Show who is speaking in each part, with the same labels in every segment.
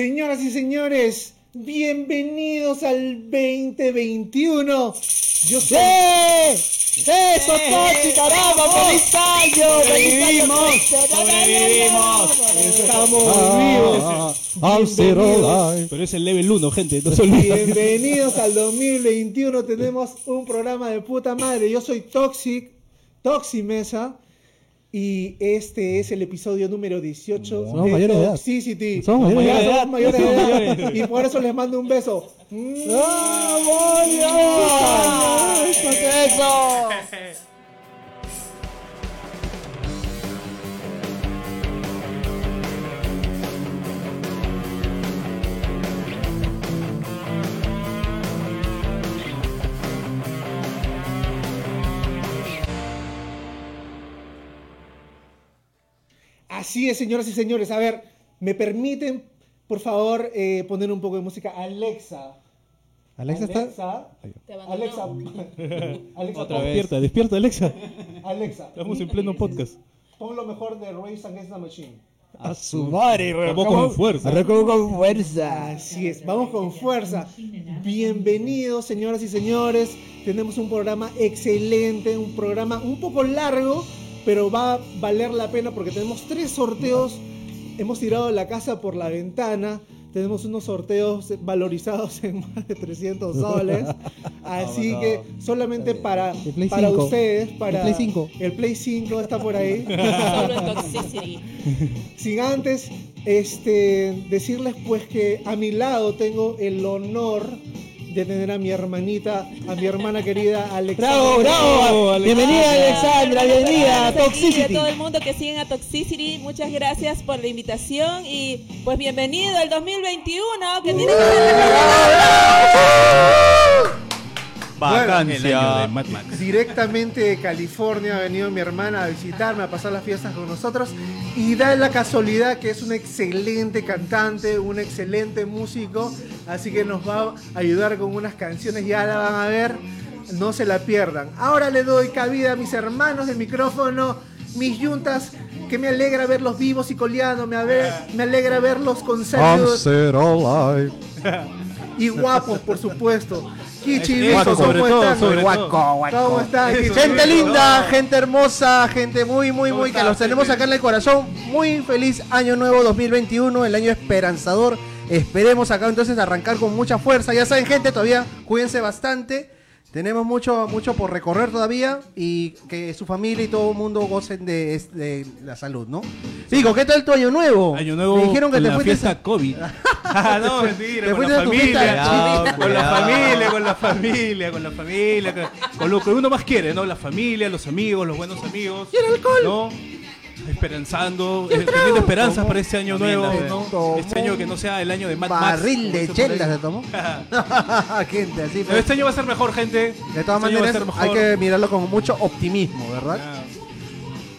Speaker 1: Señoras y señores, bienvenidos al 2021. Yo soy...
Speaker 2: ¡Eso, Tochi, caramba! ¡Feliz año! ¡Feliz año!
Speaker 3: ¡Sobrevivimos!
Speaker 1: Estamos
Speaker 2: Ah,
Speaker 1: vivos.
Speaker 2: I'll sit alive.
Speaker 3: Pero es el level 1, gente, no se olviden.
Speaker 1: Bienvenidos al 2021. Tenemos un programa de puta madre. Yo soy Toxic, Toxi Mesa. Y este es el episodio número 18
Speaker 2: Somos
Speaker 1: de
Speaker 2: mayores de edad.
Speaker 1: Toxicity.
Speaker 2: Somos mayores de edad.
Speaker 1: mayores de edad. Y por eso les mando un beso.
Speaker 2: ¡Vamos! ¿Qué es eso?
Speaker 1: Así es, señoras y señores. A ver, ¿me permiten, por favor, eh, poner un poco de música? Alexa.
Speaker 2: Alexa está.
Speaker 1: Alexa.
Speaker 4: Te abandonó.
Speaker 1: Alexa. Alexa,
Speaker 3: Otra vez. Despierta, despierta, Alexa.
Speaker 1: Alexa.
Speaker 3: Estamos en pleno podcast.
Speaker 1: Pon lo mejor de Race Against the Machine.
Speaker 2: A su madre,
Speaker 3: Vamos con fuerza.
Speaker 2: Arrancó con fuerza.
Speaker 1: Así es, vamos con fuerza. Bienvenidos, señoras y señores. Tenemos un programa excelente, un programa un poco largo, pero va a valer la pena porque tenemos tres sorteos. Hemos tirado la casa por la ventana. Tenemos unos sorteos valorizados en más de 300 soles. Así que solamente para, para
Speaker 2: 5.
Speaker 1: ustedes, para
Speaker 2: El Play 5.
Speaker 1: el Play 5 está por ahí. Sin antes este, decirles pues que a mi lado tengo el honor de tener a mi hermanita, a mi hermana querida Alexandra.
Speaker 2: ¡Bravo, bravo!
Speaker 3: Alexandra.
Speaker 2: Bienvenida, Alexandra. Bienvenida a Toxicity.
Speaker 4: todo el mundo que siguen a Toxicity, muchas gracias por la invitación y pues bienvenido al 2021, que tiene que
Speaker 3: El Max.
Speaker 1: Directamente de California ha venido mi hermana a visitarme, a pasar las fiestas con nosotros y da la casualidad que es un excelente cantante, un excelente músico, así que nos va a ayudar con unas canciones, ya la van a ver, no se la pierdan. Ahora le doy cabida a mis hermanos del micrófono, mis yuntas, que me alegra verlos vivos y coleando, me, ave- me alegra verlos con salud y guapos, por supuesto. Kichi,
Speaker 3: Eso,
Speaker 1: Vico,
Speaker 3: sobre
Speaker 1: ¿cómo
Speaker 3: todo, sobre
Speaker 2: Guaco,
Speaker 1: ¿Cómo están? Kichi,
Speaker 2: Gente linda, gente hermosa, gente muy, muy, muy, que los tenemos acá en el corazón. Muy feliz año nuevo 2021, el año esperanzador. Esperemos acá entonces arrancar con mucha fuerza. Ya saben, gente, todavía cuídense bastante. Tenemos mucho, mucho por recorrer todavía y que su familia y todo el mundo gocen de, de la salud, ¿no? Digo, ¿qué tal tu año nuevo?
Speaker 3: Año nuevo
Speaker 2: Me dijeron que te
Speaker 3: la
Speaker 2: fuiste
Speaker 3: fiesta COVID. Ah, no, mentira,
Speaker 2: Te
Speaker 3: con
Speaker 2: fuiste
Speaker 3: la
Speaker 2: a tu
Speaker 3: familia. Con la familia, con la familia, con la familia, con, con lo que uno más quiere, ¿no? La familia, los amigos, los buenos amigos.
Speaker 2: ¿Y el alcohol?
Speaker 3: ¿No? Esperanzando, eh, teniendo esperanzas para este año nuevo. Este año que no sea el año de Mad Max.
Speaker 2: Barril
Speaker 3: como
Speaker 2: de
Speaker 3: dice por ahí.
Speaker 2: chelas se tomó. gente, así
Speaker 3: Pero
Speaker 2: pues.
Speaker 3: este año va a ser mejor, gente.
Speaker 2: De todas
Speaker 3: Este año va a
Speaker 2: maneras,
Speaker 3: ser mejor.
Speaker 2: hay que mirarlo con mucho optimismo, ¿verdad?
Speaker 3: Ah.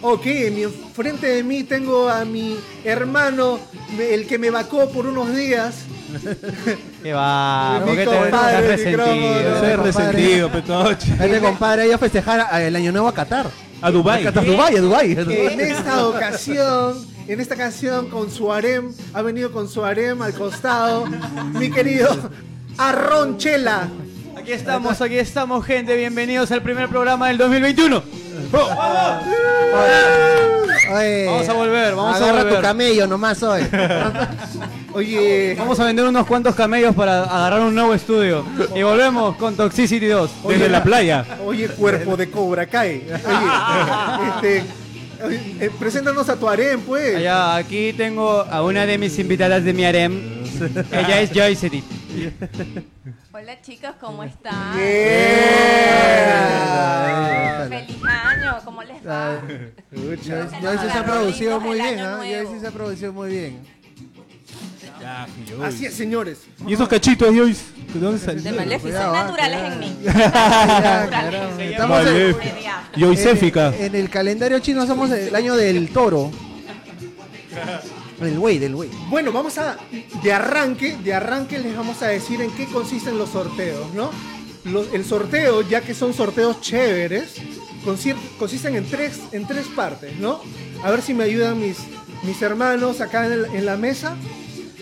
Speaker 1: Ok, en mi frente de mí tengo a mi hermano, me- el que me vacó por unos días.
Speaker 5: ¿Qué va?
Speaker 1: Mi
Speaker 5: ¿Por qué te
Speaker 1: compadre,
Speaker 5: estás
Speaker 1: el micrófono.
Speaker 5: resentido?
Speaker 3: Ese
Speaker 2: compadre.
Speaker 3: resentido, petoche.
Speaker 2: Este compadre ha ido a festejar a- el año nuevo a Qatar.
Speaker 3: A Dubai.
Speaker 2: A Dubai, a Dubai.
Speaker 1: Que en esta ocasión, en esta ocasión con su harem, ha venido con su harem al costado, mi querido Arron Chela.
Speaker 5: Aquí estamos, aquí estamos, gente. Bienvenidos al primer programa del 2021.
Speaker 2: Oye,
Speaker 5: Vamos a volver, vamos a
Speaker 2: agarra
Speaker 5: volver.
Speaker 2: tu camello nomás hoy.
Speaker 1: Oye,
Speaker 5: Vamos a vender unos cuantos camellos para agarrar un nuevo estudio. Y volvemos con Toxicity 2.
Speaker 3: Desde la playa.
Speaker 1: oye, cuerpo de Cobra Kai. Oye, este, oye, eh, preséntanos a tu harem, pues.
Speaker 5: Allá, aquí tengo a una de mis invitadas de mi harem. Ella es Joyce
Speaker 4: Hola chicos, ¿cómo están?
Speaker 1: Yeah.
Speaker 4: Feliz año, ¿cómo les va?
Speaker 2: Ya ya sí se ha producido muy bien, ¿ah? Ya sí se ha producido muy bien.
Speaker 3: Ya, yo.
Speaker 1: Así es, señores.
Speaker 3: ¿Y esos cachitos de hoy? ¿De dónde
Speaker 4: De
Speaker 3: salieron?
Speaker 2: Ah,
Speaker 4: naturales en mí.
Speaker 2: Estamos en.
Speaker 3: Y hoy
Speaker 2: en el calendario chino somos el año del toro. Del güey, del güey.
Speaker 1: Bueno, vamos a, de arranque, de arranque les vamos a decir en qué consisten los sorteos, ¿no? Los- el sorteo, ya que son sorteos chéveres, consisten en tres, en tres partes, ¿no? A ver si me ayudan mis, mis hermanos acá en, el- en la mesa.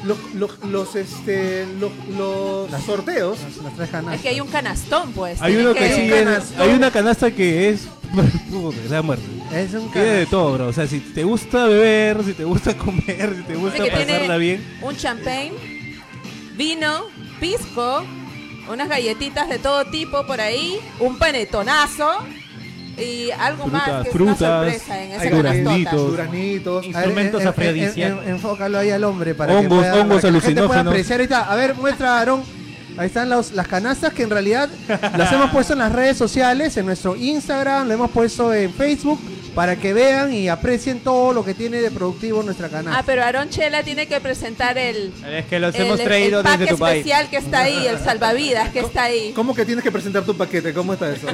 Speaker 1: los, los, los, este, los, los sorteos.
Speaker 2: Las, las tres canastas.
Speaker 4: Es que hay un canastón, pues.
Speaker 3: Hay uno que sí es-
Speaker 2: canastón.
Speaker 3: hay una canasta que es la muerte.
Speaker 2: Es un
Speaker 3: Tiene de todo, bro. O sea, si te gusta beber, si te gusta comer, si te gusta
Speaker 4: Dice que
Speaker 3: pasarla
Speaker 4: tiene
Speaker 3: bien.
Speaker 4: un champagne, vino, pisco, unas galletitas de todo tipo por ahí, un panetonazo y algo más
Speaker 3: Frutas,
Speaker 4: que es
Speaker 3: frutas,
Speaker 4: una sorpresa en esa
Speaker 3: hay
Speaker 4: canastota.
Speaker 3: duraznitos.
Speaker 1: Duranitos.
Speaker 2: A ver,
Speaker 5: Instrumentos
Speaker 2: en- en-
Speaker 5: afrodisíacos.
Speaker 2: en- Enfócalo ahí al hombre para
Speaker 3: Hongos,
Speaker 2: que pueda,
Speaker 3: hongos
Speaker 2: que la gente pueda
Speaker 3: alucinógenos.
Speaker 2: apreciar ahorita. A ver, muestra Aarón. Ahí están los- las canastas que en realidad las hemos puesto en las redes sociales, en nuestro Instagram, lo hemos puesto en Facebook para que vean y aprecien todo lo que tiene de productivo nuestra canasta.
Speaker 4: Ah, pero Aaron Chela tiene que presentar el,
Speaker 5: Es que los
Speaker 4: el,
Speaker 5: hemos
Speaker 4: el
Speaker 5: traído desde Dubai.
Speaker 4: especial que está ahí, el salvavidas que está ahí.
Speaker 1: ¿Cómo que tienes que presentar tu paquete? ¿Cómo está eso?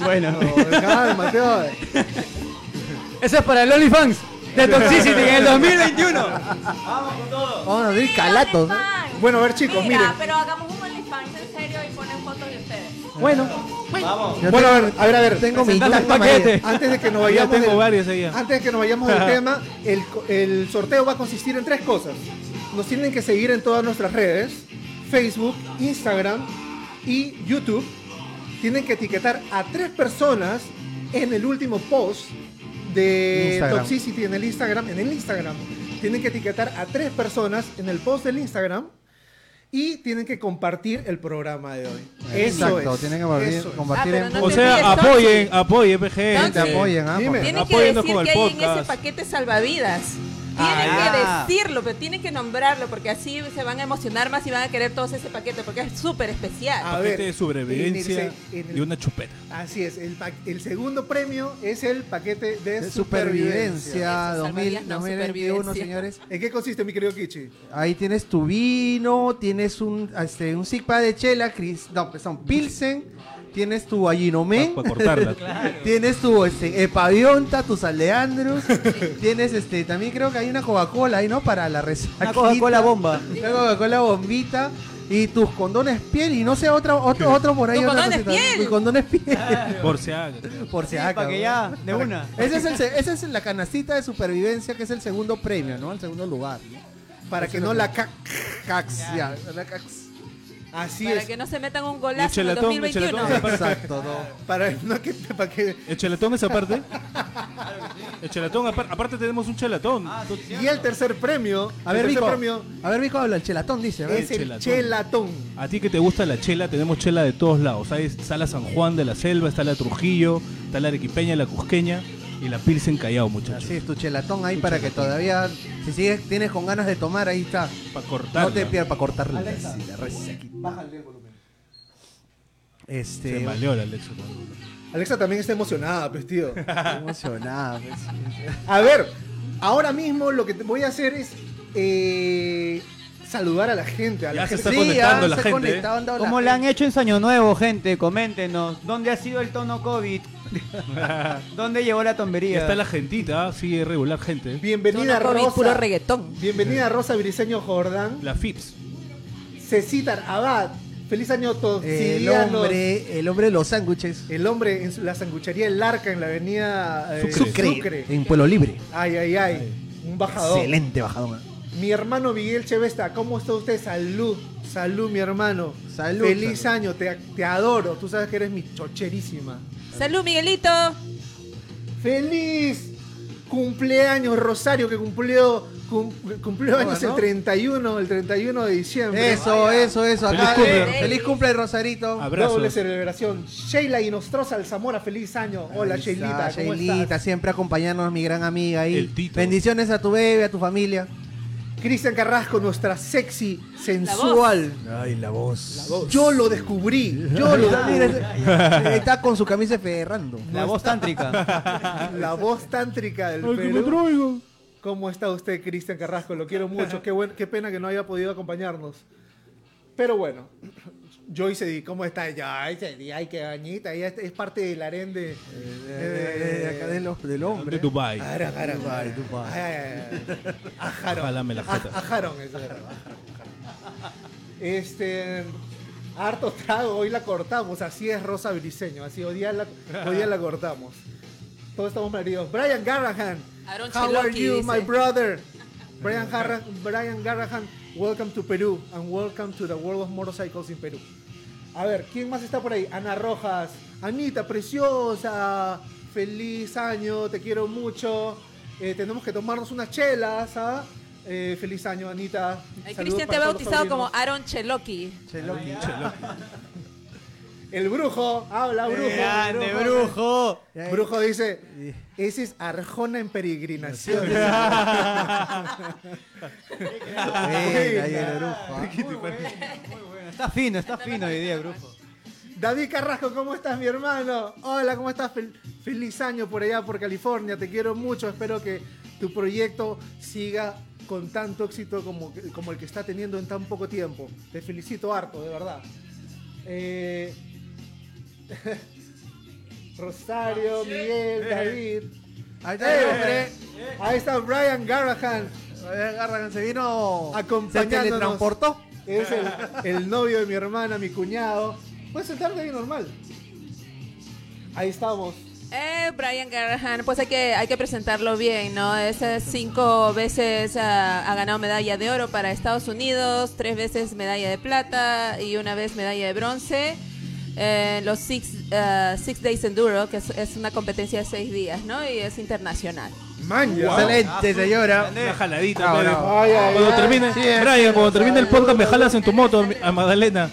Speaker 5: Bueno,
Speaker 1: No, oye.
Speaker 5: eso es para el OnlyFans de Toxicity en el 2021.
Speaker 2: Vamos a abrir calatos. ¿no?
Speaker 1: Bueno, a ver chicos,
Speaker 4: Mira,
Speaker 1: miren.
Speaker 4: pero hagamos
Speaker 2: Bueno, yo
Speaker 1: Bueno, a ver, a ver, a ver.
Speaker 2: tengo mi
Speaker 5: Presentando el
Speaker 2: tacma
Speaker 5: paquete.
Speaker 1: Antes de que nos
Speaker 3: Ya
Speaker 1: vayamos
Speaker 3: tengo
Speaker 1: del-
Speaker 3: varios ahí. ya.
Speaker 1: Antes de que nos vayamos del tema, el, co- el sorteo va a consistir en tres cosas. Nos tienen que seguir en todas nuestras redes, Facebook, Instagram y YouTube. Tienen que etiquetar a tres personas en el último post de
Speaker 2: Instagram.
Speaker 1: Toxicity en el Instagram. En el Instagram. Tienen que etiquetar a tres personas en el post del Instagram y tienen que compartir el programa de hoy. Eso
Speaker 2: Exacto,
Speaker 1: es.
Speaker 2: tienen que compartir,
Speaker 1: Eso es.
Speaker 2: compartir
Speaker 4: Ah,
Speaker 2: en
Speaker 4: no
Speaker 3: O sea, apoyen, apoyen, PG.
Speaker 4: Toxi.
Speaker 2: te apoyen, ¿ah?
Speaker 1: Dime.
Speaker 2: Por-
Speaker 4: Tienen que decir que hay en ese paquete salvavidas. Tienen
Speaker 5: Ah.
Speaker 4: que decirlo, pero tienen que nombrarlo porque así se van a emocionar más y van a querer todos ese paquete porque es súper especial.
Speaker 1: A
Speaker 3: Paquete
Speaker 1: ver,
Speaker 3: de sobrevivencia
Speaker 1: en el- en el-
Speaker 3: y una chupeta.
Speaker 1: Así es, el, pa- el segundo premio es el paquete de,
Speaker 2: de
Speaker 1: supervivencia.
Speaker 2: supervivencia
Speaker 4: Eso,
Speaker 2: 2000,
Speaker 4: salvavidas, no,
Speaker 2: 2021,
Speaker 4: supervivencia.
Speaker 2: señores.
Speaker 1: ¿En qué consiste, mi querido Kichi?
Speaker 2: Ahí tienes tu vino, tienes un, este, un sigpa de chela, Cris, no, pues son Pilsen, tienes tu
Speaker 3: Para cortarla.
Speaker 2: tienes tu este, Epavionta, tus Aldeandros, tienes este, también creo que hay una Coca-Cola ahí, ¿no? Para la resaca.
Speaker 5: Una Coca-Cola bomba.
Speaker 2: Una Coca-Cola bombita. Y tus condones piel y no sé, otro, otro, otro por ahí.
Speaker 4: ¿Tus
Speaker 2: otra
Speaker 4: condones
Speaker 2: cosita.
Speaker 4: piel?
Speaker 2: Tus condones piel.
Speaker 3: Por si haga.
Speaker 2: por si
Speaker 5: Sí,
Speaker 2: acaso.
Speaker 5: para que ya, de una.
Speaker 2: Ese es el se- esa es la canastita de supervivencia que es el segundo premio, ¿no? El segundo lugar. ¿no?
Speaker 1: Para
Speaker 2: Eso
Speaker 1: que no la ca-
Speaker 2: Cax, ya, la cax.
Speaker 1: Así
Speaker 4: para
Speaker 1: es.
Speaker 4: que no se metan un golazo en el
Speaker 3: chelatón, el
Speaker 4: 2021.
Speaker 3: chelatón.
Speaker 2: Exacto, no.
Speaker 1: Para, no que, para que...
Speaker 3: ¿El chelatón esa parte? El chelatón, apar- aparte tenemos un chelatón.
Speaker 1: Y el tercer premio,
Speaker 2: A ver, Vico.
Speaker 1: premio
Speaker 2: A ver, Vico habla, el chelatón dice.
Speaker 1: es el
Speaker 3: chelatón.
Speaker 1: chelatón.
Speaker 3: A ti que te gusta la chela, tenemos chela de todos lados. Hay- Está la San Juan de la Selva, está la Trujillo, está la Arequipeña, la Cusqueña y la Pilsen Callao, muchachos.
Speaker 2: Así es, tu chelatón ahí para que todavía, si sigues, tienes con ganas de tomar, ahí está.
Speaker 3: Para cortar.
Speaker 2: No te pierdas para cortarle. Sí, la resequita. Este,
Speaker 3: Se maleó la Alexa.
Speaker 1: Alexa también está emocionada, pues, tío.
Speaker 2: emocionada. pues, sí.
Speaker 1: A ver, ahora mismo lo que te voy a hacer es eh, saludar a la gente. A la
Speaker 3: Ya se
Speaker 1: gente.
Speaker 3: está conectando
Speaker 2: ah,
Speaker 3: la
Speaker 2: se
Speaker 3: gente,
Speaker 5: ¿Cómo
Speaker 2: la
Speaker 5: le han hecho en Año Nuevo, gente? Coméntenos. ¿Dónde ha sido el tono COVID? ¿Dónde llegó la
Speaker 3: Ya
Speaker 5: tombería?
Speaker 3: está la gentita, sigue regular gente.
Speaker 1: Bienvenida
Speaker 4: Tono COVID,
Speaker 1: Rosa.
Speaker 4: puro reggaetón.
Speaker 1: Bienvenida Rosa Briseño Jordán.
Speaker 3: La FIPS.
Speaker 1: Cecitar Abad. Feliz año a todos.
Speaker 2: El hombre, el hombre de los sándwiches.
Speaker 1: El hombre en su- la sanguchería El Arca en la avenida eh,
Speaker 3: Sucre.
Speaker 1: Sucre.
Speaker 2: En Pueblo Libre.
Speaker 1: Ay, ay, ay. Un bajador.
Speaker 2: Excelente bajador.
Speaker 1: Mi hermano Miguel Chevesta, ¿cómo está usted? Salud, salud, mi hermano.
Speaker 2: Salud,
Speaker 1: Feliz
Speaker 2: salud.
Speaker 1: año, te, te adoro. Tú sabes que eres mi chocherísima.
Speaker 4: Salud, Miguelito.
Speaker 1: ¡Feliz cumpleaños, Rosario, que cumplió, cum- cumplió
Speaker 2: ¿Cómo,
Speaker 1: años
Speaker 2: no?
Speaker 1: el 31, el 31 de diciembre.
Speaker 2: Eso, eso, eso.
Speaker 3: Feliz
Speaker 2: Acá,
Speaker 3: cumple.
Speaker 2: eh, feliz cumple, Rosarito.
Speaker 3: Abrazos.
Speaker 1: Doble celebración. Sheila Inostroza Alzamora, feliz año. Hola, Sheilita, ¿cómo
Speaker 2: Sheilita, siempre acompañándonos, mi gran amiga ahí.
Speaker 3: El Tito.
Speaker 2: Bendiciones a tu bebé, a tu familia.
Speaker 1: Cristian Carrasco, nuestra sexy, sensual.
Speaker 2: Ay, la voz.
Speaker 1: Yo lo descubrí. Yo lo
Speaker 2: está con su camisa ferrando.
Speaker 5: La voz tántrica.
Speaker 1: La voz tántrica del
Speaker 3: Ay, que me
Speaker 1: Perú.
Speaker 3: traigo.
Speaker 1: ¿Cómo está usted, Cristian Carrasco? Lo quiero mucho. Qué, buen- qué pena que no haya podido acompañarnos. Pero bueno, Joyce, di, ¿cómo está? Joyce, di, ay, qué bañita. Ella es, parte del harén de...
Speaker 2: Eh, acá de los- del hombre.
Speaker 3: De Dubai.
Speaker 1: Aran, aran,
Speaker 2: Dubai. Dubai.
Speaker 1: Ajaron.
Speaker 3: Jálame la
Speaker 1: Ajaron, eso era. Este... Harto trago, hoy la cortamos. Así es Rosa Briseño. Así hoy día la, hoy día la cortamos. Todos estamos maridos. Brian Garrahan.
Speaker 4: Aaron
Speaker 1: How are you,
Speaker 4: dice.
Speaker 1: my brother? Brian, Harra- Brian Garrahan, welcome to Perú and welcome to the world of motorcycles in Perú. A ver, ¿quién más está por ahí? Ana Rojas, Anita, preciosa, feliz año, te quiero mucho. Eh, tenemos que tomarnos unas chelas, ¿ah? Eh, feliz año, Anita.
Speaker 4: Cristian te ha bautizado como. Aaron Cheloki.
Speaker 1: El brujo, habla brujo.
Speaker 5: Grande,
Speaker 1: brujo.
Speaker 5: brujo.
Speaker 1: Brujo dice, ese es Arjona en peregrinación.
Speaker 5: Muy bueno. Está fino, está fino hoy día, brujo.
Speaker 1: David Carrasco, ¿cómo estás, mi hermano? Hola, ¿cómo estás? Fel- feliz año por allá, por California. Te quiero mucho. Espero que tu proyecto siga con tanto éxito como, como el que está teniendo en tan poco tiempo. Te felicito harto, de verdad. Eh, Rosario, Miguel, David.
Speaker 2: Ahí está el hombre.
Speaker 1: Ahí está Brian Garrahan.
Speaker 2: Brian Garrahan se vino. Se
Speaker 1: Acompañándonos.
Speaker 2: teletransportó.
Speaker 1: Es el, el novio de mi hermana, mi cuñado. Puedes sentarte ahí normal. Ahí estamos.
Speaker 4: Eh, Brian Garrahan, pues hay que, hay que presentarlo bien, ¿no? Es eh, cinco veces ah, ha ganado medalla de oro para Estados Unidos, tres veces medalla de plata y una vez medalla de bronce. Eh, los six, ah, six Days Enduro, que es, es una competencia de seis días, ¿no? Y es internacional.
Speaker 1: Maña.
Speaker 2: Excelente, señora.
Speaker 3: Una jaladita,
Speaker 2: Ah.
Speaker 1: Ay, ay,
Speaker 3: Cuando
Speaker 1: ay.
Speaker 3: termine,
Speaker 2: Sí.
Speaker 3: Brian, cuando termine el podcast me jalas en tu moto a Magdalena.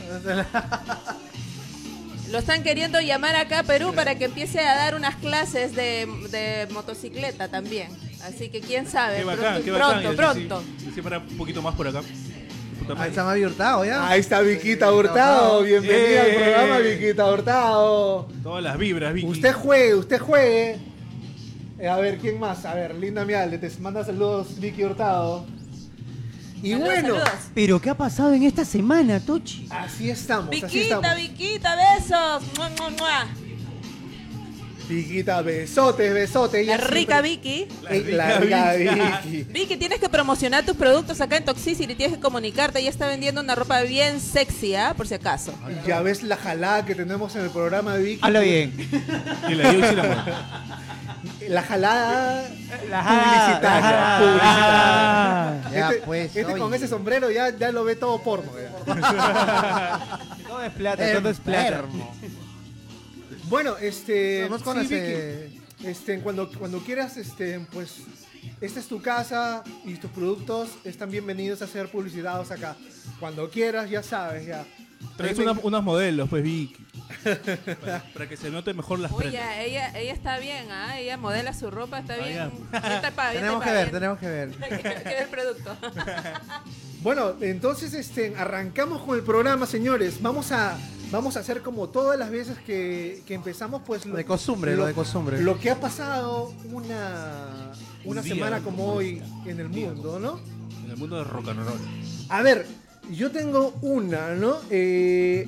Speaker 4: Lo están queriendo llamar acá a Perú para que empiece a dar unas clases de, de motocicleta también. Así que quién sabe.
Speaker 3: Qué
Speaker 4: pronto,
Speaker 3: bacán, qué bacán.
Speaker 4: pronto, pronto.
Speaker 3: así- así para un poquito más por acá.
Speaker 2: Ahí está Mavi Hurtado ya.
Speaker 1: Ahí está Viquita Hurtado. Bienvenida
Speaker 3: Eh.
Speaker 1: al programa, Viquita Hurtado.
Speaker 3: Todas las vibras, Vicky.
Speaker 1: Usted juegue, usted juegue. Eh, a ver, ¿quién más? A ver, Linda Mialde, te manda saludos, Vicky Hurtado. Y
Speaker 4: Saludos,
Speaker 1: bueno,
Speaker 4: saludos.
Speaker 5: Pero ¿qué ha pasado en esta semana, Tochi?
Speaker 1: así estamos, así
Speaker 4: Viquita,
Speaker 1: estamos.
Speaker 4: Viquita, besos. Mua, mua, mua.
Speaker 1: Viquita, besotes, besotes.
Speaker 4: La rica
Speaker 1: siempre-
Speaker 4: Vicky.
Speaker 1: La rica Vicky.
Speaker 4: Vicky, tienes que promocionar tus productos acá en Toxicity, tienes que comunicarte. Ella está vendiendo una ropa bien sexy, ¿ah? Por si acaso.
Speaker 1: Ya ves la jalada que tenemos en el programa de Vicky.
Speaker 5: Hazlo bien.
Speaker 3: Y la la
Speaker 1: jalada
Speaker 5: La-
Speaker 1: publicitaria.
Speaker 2: Ya,
Speaker 1: este
Speaker 2: pues,
Speaker 1: este
Speaker 2: oye.
Speaker 1: con ese sombrero ya, ya lo ve todo porno.
Speaker 5: Todo es plata, todo es plata.
Speaker 1: Bueno, este.
Speaker 2: Vamos con
Speaker 1: sí,
Speaker 2: ese-
Speaker 1: Vicky, este, cuando, cuando quieras, este, pues. Esta es tu casa y tus productos están bienvenidos a ser publicitados acá. Cuando quieras, ya sabes, ya.
Speaker 3: Traes una- unos modelos, pues, Vicky. Para, para que se note mejor las
Speaker 4: Oye,
Speaker 3: prendas.
Speaker 4: ella, ella está bien, ¿ah? Ella modela su ropa, está bien. Bien
Speaker 2: Tenemos que ver,
Speaker 4: bien-
Speaker 2: tenemos que ver.
Speaker 4: Hay que ver el producto.
Speaker 1: Bueno, entonces este, arrancamos con el programa, señores. Vamos a, vamos a hacer como todas las veces que, que empezamos, pues
Speaker 2: Lo de costumbre, lo de costumbre.
Speaker 1: Lo que ha pasado una, una
Speaker 3: día,
Speaker 1: semana como hoy en el mundo, ¿no?
Speaker 3: En el mundo de rock and roll.
Speaker 1: A ver, yo tengo una, ¿no? Eh,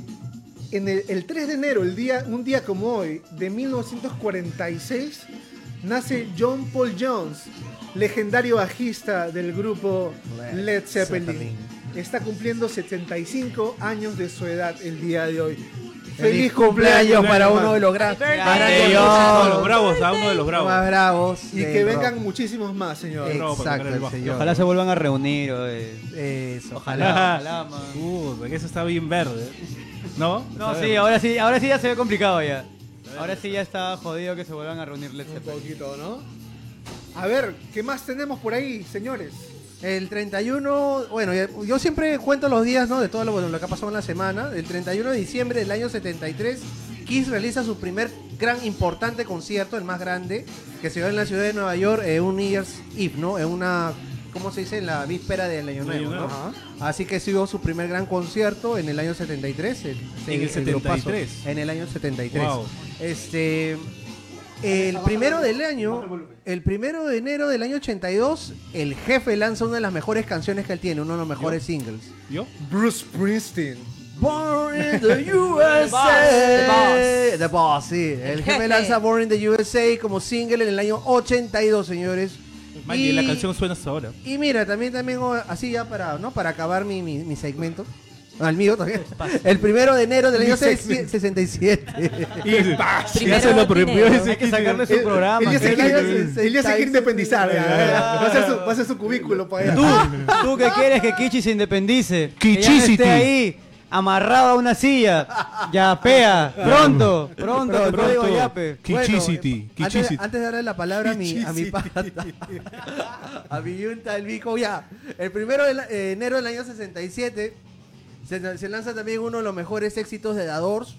Speaker 1: en el, el 3 de enero, el día, un día como hoy, de 1946, nace John Paul Jones, legendario bajista del grupo
Speaker 2: Led.
Speaker 1: Zeppelin. Está cumpliendo 75 años de su edad el día de hoy.
Speaker 2: Feliz cumpleaños para uno de los grandes,
Speaker 3: bravos, a uno de los bravos.
Speaker 2: más bravos.
Speaker 1: Y que vengan muchísimos más, señor.
Speaker 2: Eh, Exacto, señor.
Speaker 5: Ojalá se vuelvan a reunir. oye.
Speaker 2: Eso,
Speaker 5: Ojalá,
Speaker 2: ojalá.
Speaker 5: man.
Speaker 3: Uh, que eso está bien verde. ¿No?
Speaker 5: No, sí, ahora sí, ahora sí ya se ve complicado ya. Ahora sí ya está jodido que se vuelvan a reunir Led
Speaker 1: Un poquito, ¿no? A ver, ¿qué más tenemos por ahí, señores?
Speaker 2: El 31, bueno, yo siempre cuento los días, ¿no? De todo lo, bueno, lo que ha pasado en la semana. El 31 de diciembre del año 73, Kiss realiza su primer gran importante concierto, el más grande, que se dio en la ciudad de Nueva York, en un New Year's Eve, ¿no? En una, ¿cómo se dice? En la víspera del año nuevo, ¿no?
Speaker 3: Nuevo.
Speaker 2: Así que sido su primer gran concierto en el año 73. el-
Speaker 3: En el
Speaker 2: grupazo,
Speaker 3: 73.
Speaker 2: En el año 73.
Speaker 3: Wow.
Speaker 2: Este, el primero del año, el primero de enero del año 82, el jefe lanza una de las mejores canciones que él tiene, uno de los mejores singles.
Speaker 3: ¿Yo?
Speaker 1: Bruce Springsteen.
Speaker 2: Born in the USA.
Speaker 4: The Boss.
Speaker 2: The Boss, sí. El, jefe lanza Born in the USA como single en el año 82, señores.
Speaker 3: Man, y... la canción suena hasta ahora.
Speaker 2: Y mira, también, también, oh, así ya para, ¿no? Para acabar mi, mi, mi segmento. Al mío también. El primero de enero del año
Speaker 1: Mi sex-
Speaker 2: 67.
Speaker 1: Y paz.
Speaker 4: Primero
Speaker 3: se lo prohibió
Speaker 5: Hay que sacarle su
Speaker 1: Él-
Speaker 5: programa.
Speaker 1: Él ya se quiere, él ya independizar. ya, ya, ya. Va, a hacer su, cubículo para allá.
Speaker 5: Tú, tú que quieres que Kichi se independice. Ya
Speaker 3: Kichicity.
Speaker 5: esté ahí, amarrado a una silla. Yapea. Pronto, pronto, el
Speaker 3: Pronto.
Speaker 5: código Yape.
Speaker 3: Kichicity,
Speaker 2: Bueno, antes, antes de darle la palabra a mi, a mi pata, a mi yunta, el bico, ya. El primero de la- eh, enero del año 67 se, se lanza también uno de los mejores éxitos de The Doors,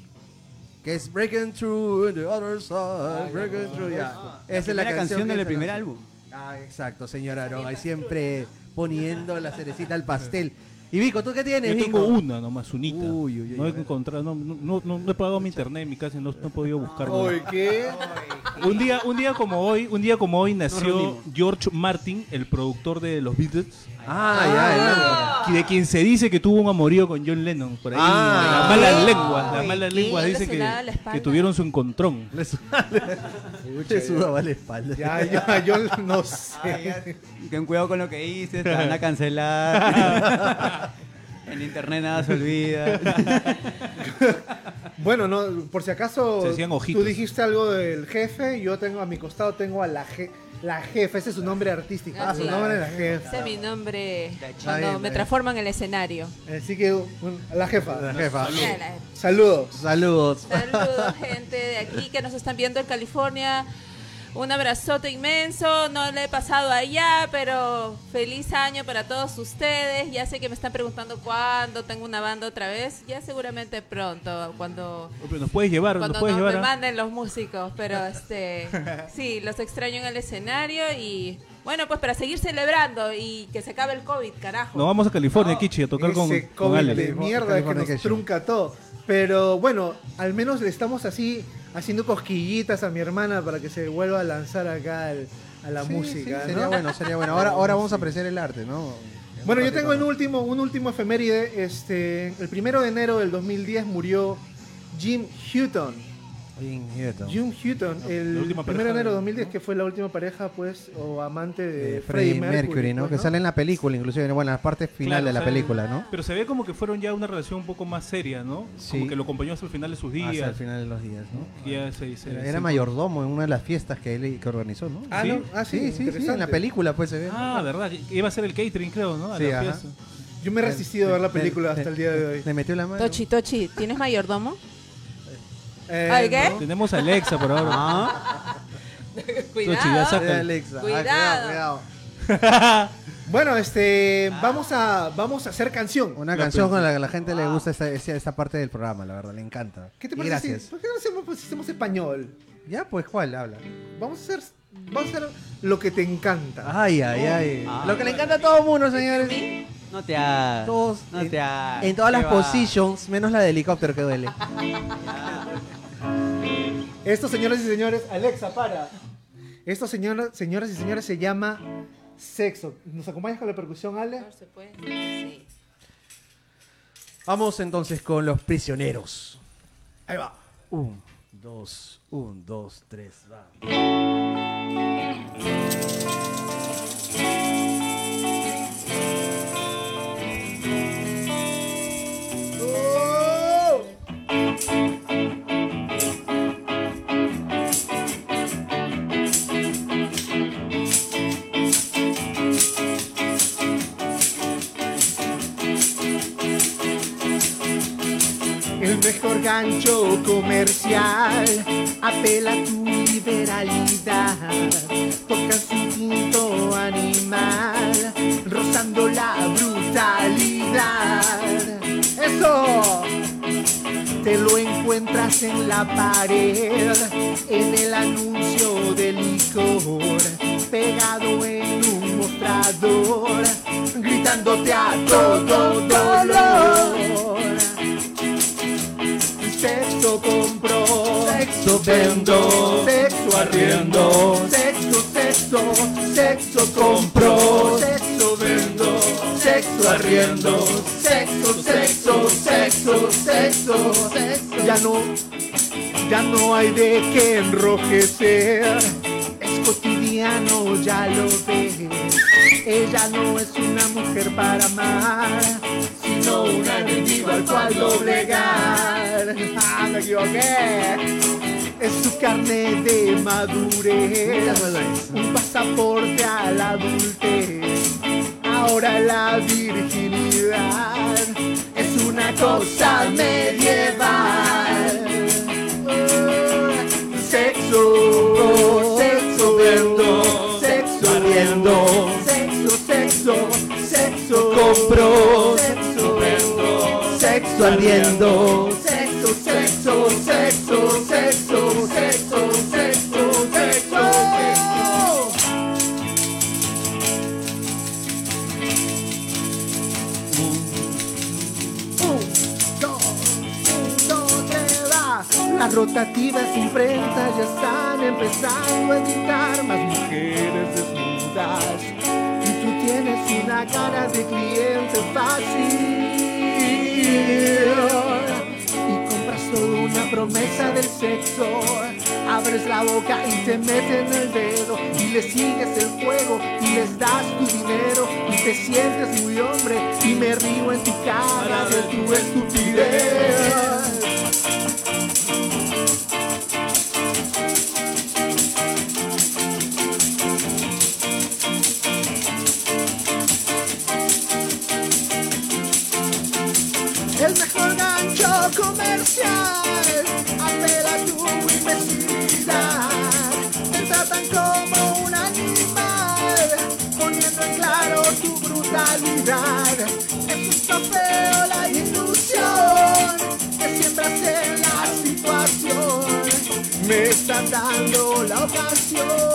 Speaker 2: que es Breaking Through the Other Side, Breaking Through, ya. Esa es la
Speaker 5: canción del primer
Speaker 2: lanza.
Speaker 5: álbum.
Speaker 2: Ah, exacto, señora Aaron, ahí siempre poniendo la cerecita al pastel. Y Vico, ¿tú qué tienes,
Speaker 3: Yo
Speaker 2: Vico?
Speaker 3: tengo una nomás, unita.
Speaker 2: Uy, uy, uy,
Speaker 3: no he encontrado, no, no, no, no he pagado mi internet en mi casa, no, no he podido buscar. nada.
Speaker 1: Oye, ¿qué?
Speaker 3: Un día, un día como hoy, un día como hoy nació. George Martin, el productor de los Beatles,
Speaker 2: Ah,
Speaker 3: y de quien se dice que tuvo un amorío con John Lennon por ahí.
Speaker 2: Ah.
Speaker 3: las malas lenguas, las
Speaker 4: Ay,
Speaker 3: malas lenguas
Speaker 4: ¿Le
Speaker 3: dice que, que tuvieron su encontrón.
Speaker 2: ya. Te sudaba la espalda.
Speaker 1: Ya, ya, yo no sé.
Speaker 5: Ten cuidado con lo que dices, te van a cancelar. en internet nada se olvida.
Speaker 1: Bueno, no, por si acaso
Speaker 3: Se hacían ojitos.
Speaker 1: tú dijiste algo del jefe, yo tengo a mi costado tengo a la je- la jefa, ese es su nombre artístico,
Speaker 4: Ah,
Speaker 1: su nombre es la
Speaker 4: Ese
Speaker 1: jefa.
Speaker 4: es mi nombre cuando me transformo en el escenario.
Speaker 1: Así que un- la jefa.
Speaker 2: La jefa.
Speaker 1: Saludos.
Speaker 2: Saludos.
Speaker 4: Saludos, gente de aquí que nos están viendo en California. Un abrazote inmenso. No le he pasado allá, pero feliz año para todos ustedes. Ya sé que me están preguntando cuándo tengo una banda otra vez. Ya seguramente pronto, cuando,
Speaker 3: Pero Nos puedes llevar, nos
Speaker 4: cuando
Speaker 3: puedes
Speaker 4: nos
Speaker 3: llevar.
Speaker 4: me
Speaker 3: ¿ah?
Speaker 4: manden los músicos. Pero este, sí, los extraño en el escenario y bueno, pues para seguir celebrando y que se acabe el COVID, carajo.
Speaker 3: Nos vamos a California, Kichi, a tocar con,
Speaker 1: Ese
Speaker 3: con
Speaker 1: COVID
Speaker 3: Alex.
Speaker 1: de mierda que nos trunca todo. Pero bueno, al menos le estamos así haciendo cosquillitas a mi hermana para que se vuelva a lanzar acá al- a la
Speaker 2: Sí,
Speaker 1: música.
Speaker 2: sí, sería
Speaker 1: ¿no?
Speaker 2: bueno, sería bueno. Ahora, ahora vamos a apreciar el arte, ¿no?
Speaker 1: Bueno, yo tengo un último, un último efeméride. Este, el primero de enero del 2010 murió Jim Hutton.
Speaker 2: Jim Hutton.
Speaker 1: Jim Hutton, el
Speaker 3: La última
Speaker 1: primero
Speaker 3: pareja
Speaker 1: de enero de
Speaker 3: de-
Speaker 1: 2010, que fue la última pareja, pues, o amante de
Speaker 2: de Freddie Mercury, ¿no?
Speaker 1: pues,
Speaker 2: Que sale en la película, inclusive, bueno, en la parte final
Speaker 3: Claro,
Speaker 2: de la película, ¿no?
Speaker 3: Pero se ve como que fueron ya una relación un poco más seria, ¿no?
Speaker 2: Sí.
Speaker 3: Como que lo acompañó hasta el final de sus días.
Speaker 2: Hasta el final de los días, ¿no?
Speaker 3: Ya se- se-
Speaker 2: Era, era mayordomo en una de las fiestas que él que organizó, ¿no?
Speaker 1: Ah,
Speaker 3: ¿Sí?
Speaker 1: no, ah, sí,
Speaker 2: sí, sí, sí, en la película pues se ve.
Speaker 3: Ah, verdad, iba a ser el catering, creo, ¿no? A
Speaker 2: Sí,
Speaker 3: la
Speaker 2: ajá.
Speaker 3: fiesta.
Speaker 1: Yo me he resistido a ver la película hasta el día de hoy.
Speaker 2: Le metió la mano.
Speaker 4: Tochi, Tochi, ¿tienes mayordomo?
Speaker 1: Eh,
Speaker 4: ¿Ay, qué?
Speaker 1: no.
Speaker 3: Tenemos a Alexa por ahora.
Speaker 5: Ah,
Speaker 3: saca.
Speaker 2: Alexa. Ah,
Speaker 4: Cuidado.
Speaker 2: cuidado.
Speaker 1: Bueno, este, vamos a, vamos a hacer canción.
Speaker 2: Una canción con la que a la gente le gusta esta, esta, esta parte del programa, la verdad, le encanta.
Speaker 1: ¿Qué te parece?
Speaker 2: Gracias.
Speaker 1: si- ¿Por qué no hacemos, pues, hacemos español?
Speaker 2: Ya, pues, ¿cuál habla?
Speaker 1: Vamos a hacer, vamos a hacer lo que te encanta.
Speaker 2: Ay, ay, ay.
Speaker 5: Ah.
Speaker 2: Lo que le encanta a todo el mundo, señores.
Speaker 5: no te hagas.
Speaker 2: Todos
Speaker 5: no
Speaker 2: en,
Speaker 5: te hagas.
Speaker 2: en todas las
Speaker 5: ¿Qué va?
Speaker 2: positions, menos la de helicóptero que duele.
Speaker 1: Esto, señoras y señores, Alexa, para. Esto, señoras, señoras y señores, se llama sexo. ¿Nos acompañas con la percusión, Ale?
Speaker 4: Por supuesto, sí.
Speaker 2: Vamos entonces con los prisioneros.
Speaker 1: Ahí va.
Speaker 2: Un, dos, un, dos, tres, va.
Speaker 1: El mejor gancho comercial apela a tu liberalidad. Toca su instinto animal, rozando la brutalidad. ¡Eso! Te lo encuentras en la pared, en el anuncio del licor, pegado en un mostrador, gritándote a todo dolor. Vendo, sexo arriendo, sexo, sexo, sexo compro, sexo vendo, sexo arriendo, sexo, sexo, sexo, sexo, sexo. Ya no, ya no hay de qué enrojecer, es cotidiano, ya lo ves. Ella no es una mujer para amar, sino un enemigo al cual doblegar. ¡Ah, me equivoqué! Es su carne de madurez, un pasaporte a la adultez. Ahora la virginidad es una cosa medieval. Sexo, sexo viendo, sexo viendo, sexo, sexo, sexo. Compro, sexo vendo, sexo ardiendo, boca y te meten el dedo. Y le sigues el juego y les das tu dinero. Y te sientes muy hombre. Y me río en tu cara de tu estupidez. canción.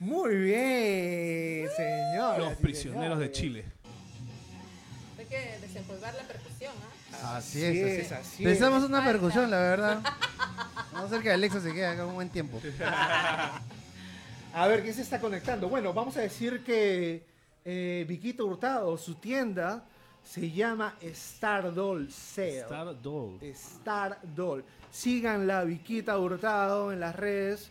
Speaker 1: Muy bien, señor.
Speaker 3: Los prisioneros de Chile.
Speaker 4: Hay que desempolvar la percusión, ¿ah?
Speaker 2: Así
Speaker 1: Así
Speaker 2: es,
Speaker 1: es,
Speaker 2: así
Speaker 1: es.
Speaker 2: una percusión, la verdad. Vamos a hacer que Alexa se quede acá un buen tiempo.
Speaker 1: A ver, ¿quién se está conectando? Bueno, vamos a decir que eh, Viquito Hurtado, su tienda, se llama Star Doll Sale.
Speaker 3: Star Doll.
Speaker 1: Star Doll. Síganla, Viquita Hurtado, en las redes,